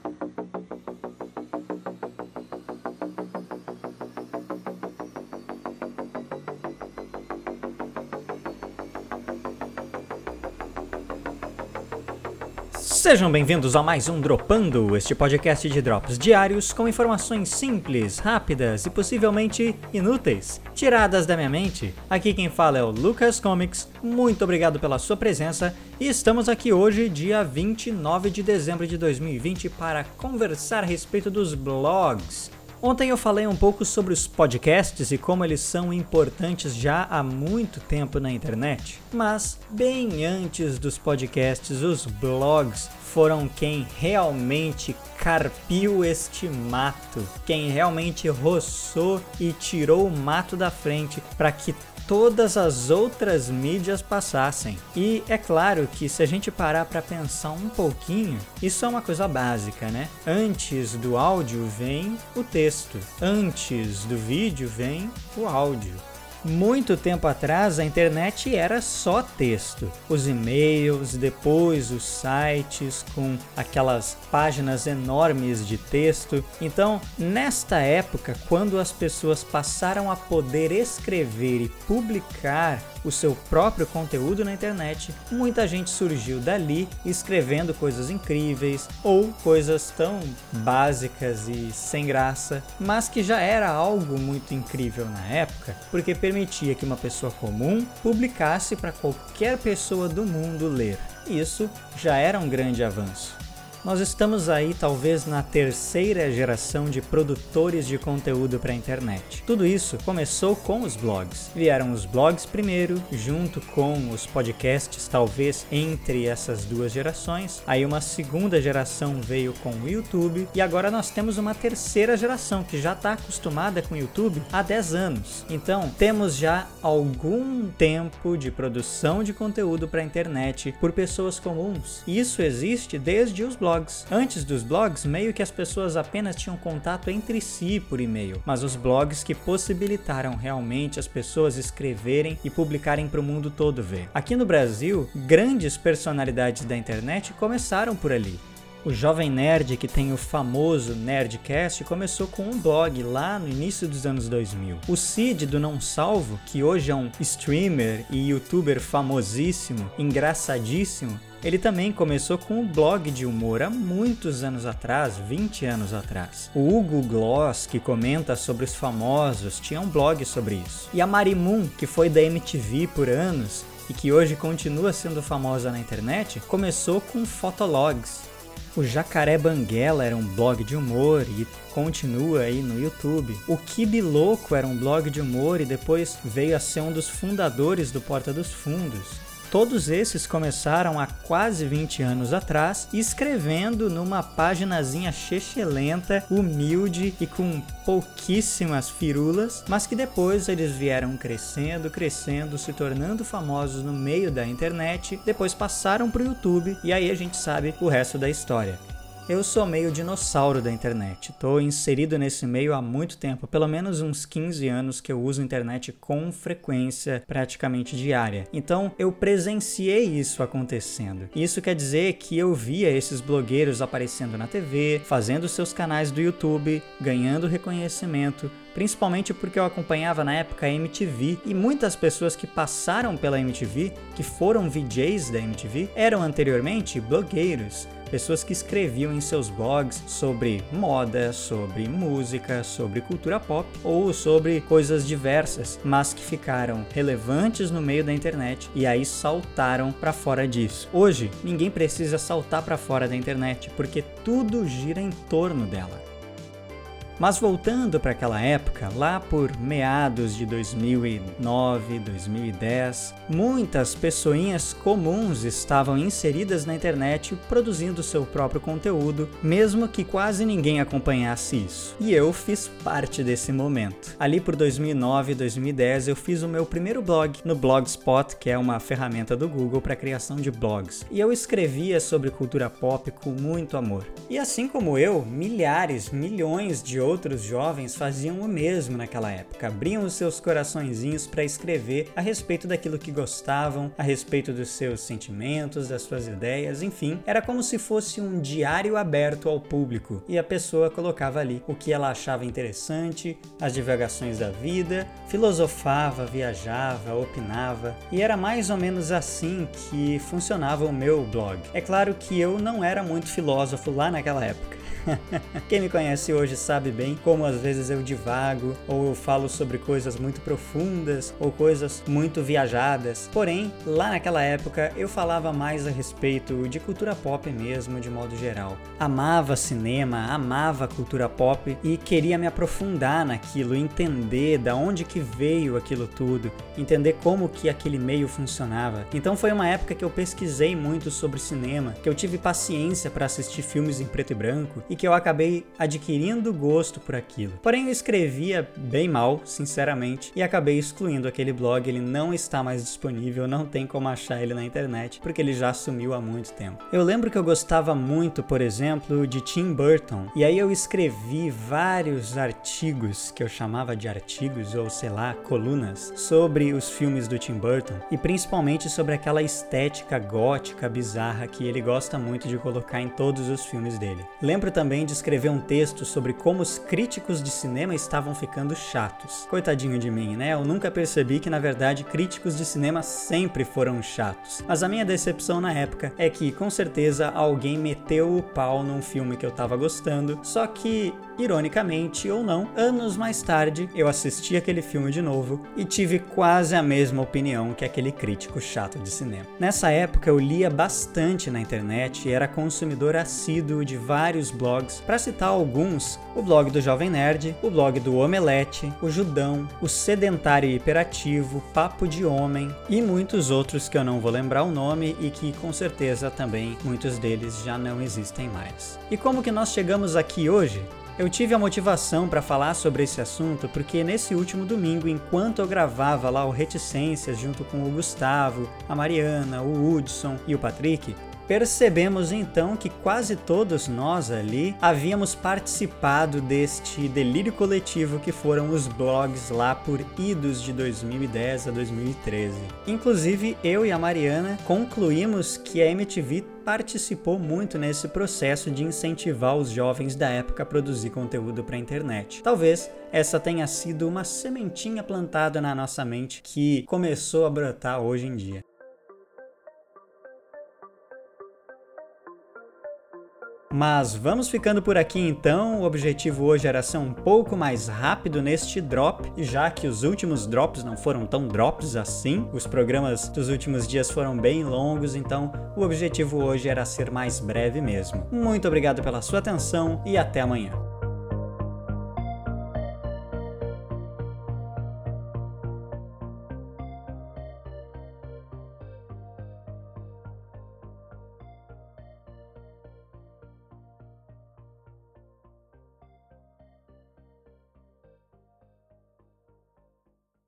Thank you. Sejam bem-vindos a mais um Dropando, este podcast de drops diários com informações simples, rápidas e possivelmente inúteis, tiradas da minha mente. Aqui quem fala é o Lucas Comics, muito obrigado pela sua presença e estamos aqui hoje, dia 29 de dezembro de 2020, para conversar a respeito dos blogs. Ontem eu falei um pouco sobre os podcasts e como eles são importantes já há muito tempo na internet. Mas, bem antes dos podcasts, os blogs foram quem realmente carpiu este mato, quem realmente roçou e tirou o mato da frente para que todas as outras mídias passassem. E é claro que se a gente parar para pensar um pouquinho, isso é uma coisa básica, né? Antes do áudio vem o texto, antes do vídeo vem o áudio. Muito tempo atrás a internet era só texto. Os e-mails, depois os sites com aquelas páginas enormes de texto. Então, nesta época, quando as pessoas passaram a poder escrever e publicar o seu próprio conteúdo na internet, muita gente surgiu dali escrevendo coisas incríveis ou coisas tão básicas e sem graça, mas que já era algo muito incrível na época, porque permitia que uma pessoa comum publicasse para qualquer pessoa do mundo ler. Isso já era um grande avanço. Nós estamos aí talvez na terceira geração de produtores de conteúdo para a internet. Tudo isso começou com os blogs. Vieram os blogs primeiro, junto com os podcasts, talvez entre essas duas gerações. Aí uma segunda geração veio com o YouTube e agora nós temos uma terceira geração que já está acostumada com o YouTube há 10 anos. Então, temos já algum tempo de produção de conteúdo para a internet por pessoas comuns. Isso existe desde os blogs blogs. Antes dos blogs, meio que as pessoas apenas tinham contato entre si por e-mail, mas os blogs que possibilitaram realmente as pessoas escreverem e publicarem para o mundo todo ver. Aqui no Brasil, grandes personalidades da internet começaram por ali. O Jovem Nerd, que tem o famoso Nerdcast, começou com um blog lá no início dos anos 2000. O Cid do Não Salvo, que hoje é um streamer e youtuber famosíssimo, engraçadíssimo, ele também começou com um blog de humor há muitos anos atrás, 20 anos atrás. O Hugo Gloss, que comenta sobre os famosos, tinha um blog sobre isso. E a Marimun, que foi da MTV por anos e que hoje continua sendo famosa na internet, começou com fotologs. O Jacaré Banguela era um blog de humor e continua aí no YouTube. O Kibi Louco era um blog de humor e depois veio a ser um dos fundadores do Porta dos Fundos. Todos esses começaram há quase 20 anos atrás, escrevendo numa paginazinha chechelenta, humilde e com pouquíssimas firulas, mas que depois eles vieram crescendo, crescendo, se tornando famosos no meio da internet, depois passaram para o YouTube e aí a gente sabe o resto da história. Eu sou meio dinossauro da internet. Estou inserido nesse meio há muito tempo, pelo menos uns 15 anos que eu uso a internet com frequência praticamente diária. Então eu presenciei isso acontecendo. Isso quer dizer que eu via esses blogueiros aparecendo na TV, fazendo seus canais do YouTube, ganhando reconhecimento, principalmente porque eu acompanhava na época a MTV e muitas pessoas que passaram pela MTV, que foram VJs da MTV, eram anteriormente blogueiros pessoas que escreviam em seus blogs sobre moda, sobre música, sobre cultura pop ou sobre coisas diversas, mas que ficaram relevantes no meio da internet e aí saltaram para fora disso. Hoje, ninguém precisa saltar para fora da internet porque tudo gira em torno dela. Mas voltando para aquela época, lá por meados de 2009, 2010, muitas pessoinhas comuns estavam inseridas na internet produzindo seu próprio conteúdo, mesmo que quase ninguém acompanhasse isso. E eu fiz parte desse momento. Ali por 2009, 2010, eu fiz o meu primeiro blog no Blogspot, que é uma ferramenta do Google para criação de blogs. E eu escrevia sobre cultura pop com muito amor. E assim como eu, milhares, milhões de outros outros jovens faziam o mesmo naquela época, abriam os seus coraçõezinhos para escrever a respeito daquilo que gostavam, a respeito dos seus sentimentos, das suas ideias, enfim, era como se fosse um diário aberto ao público e a pessoa colocava ali o que ela achava interessante, as divagações da vida, filosofava, viajava, opinava e era mais ou menos assim que funcionava o meu blog. É claro que eu não era muito filósofo lá naquela época. Quem me conhece hoje sabe bem como às vezes eu divago ou eu falo sobre coisas muito profundas ou coisas muito viajadas. Porém, lá naquela época eu falava mais a respeito de cultura pop mesmo, de modo geral. Amava cinema, amava cultura pop e queria me aprofundar naquilo, entender da onde que veio aquilo tudo, entender como que aquele meio funcionava. Então foi uma época que eu pesquisei muito sobre cinema, que eu tive paciência para assistir filmes em preto e branco e que eu acabei adquirindo gosto por aquilo. Porém, eu escrevia bem mal, sinceramente, e acabei excluindo aquele blog. Ele não está mais disponível, não tem como achar ele na internet, porque ele já sumiu há muito tempo. Eu lembro que eu gostava muito, por exemplo, de Tim Burton, e aí eu escrevi vários artigos que eu chamava de artigos ou sei lá, colunas sobre os filmes do Tim Burton e principalmente sobre aquela estética gótica bizarra que ele gosta muito de colocar em todos os filmes dele. Lembro também também de escrever um texto sobre como os críticos de cinema estavam ficando chatos. Coitadinho de mim, né? Eu nunca percebi que na verdade críticos de cinema sempre foram chatos. Mas a minha decepção na época é que com certeza alguém meteu o pau num filme que eu tava gostando, só que Ironicamente ou não, anos mais tarde eu assisti aquele filme de novo e tive quase a mesma opinião que aquele crítico chato de cinema. Nessa época eu lia bastante na internet e era consumidor assíduo de vários blogs, para citar alguns: o blog do Jovem Nerd, o blog do Omelete, o Judão, o Sedentário Hiperativo, Papo de Homem e muitos outros que eu não vou lembrar o nome e que com certeza também muitos deles já não existem mais. E como que nós chegamos aqui hoje? Eu tive a motivação para falar sobre esse assunto porque nesse último domingo, enquanto eu gravava lá o Reticências junto com o Gustavo, a Mariana, o Hudson e o Patrick, percebemos então que quase todos nós ali havíamos participado deste delírio coletivo que foram os blogs lá por idos de 2010 a 2013. Inclusive, eu e a Mariana concluímos que a MTV participou muito nesse processo de incentivar os jovens da época a produzir conteúdo para a internet. Talvez essa tenha sido uma sementinha plantada na nossa mente que começou a brotar hoje em dia. Mas vamos ficando por aqui então. O objetivo hoje era ser um pouco mais rápido neste drop, já que os últimos drops não foram tão drops assim. Os programas dos últimos dias foram bem longos, então o objetivo hoje era ser mais breve mesmo. Muito obrigado pela sua atenção e até amanhã.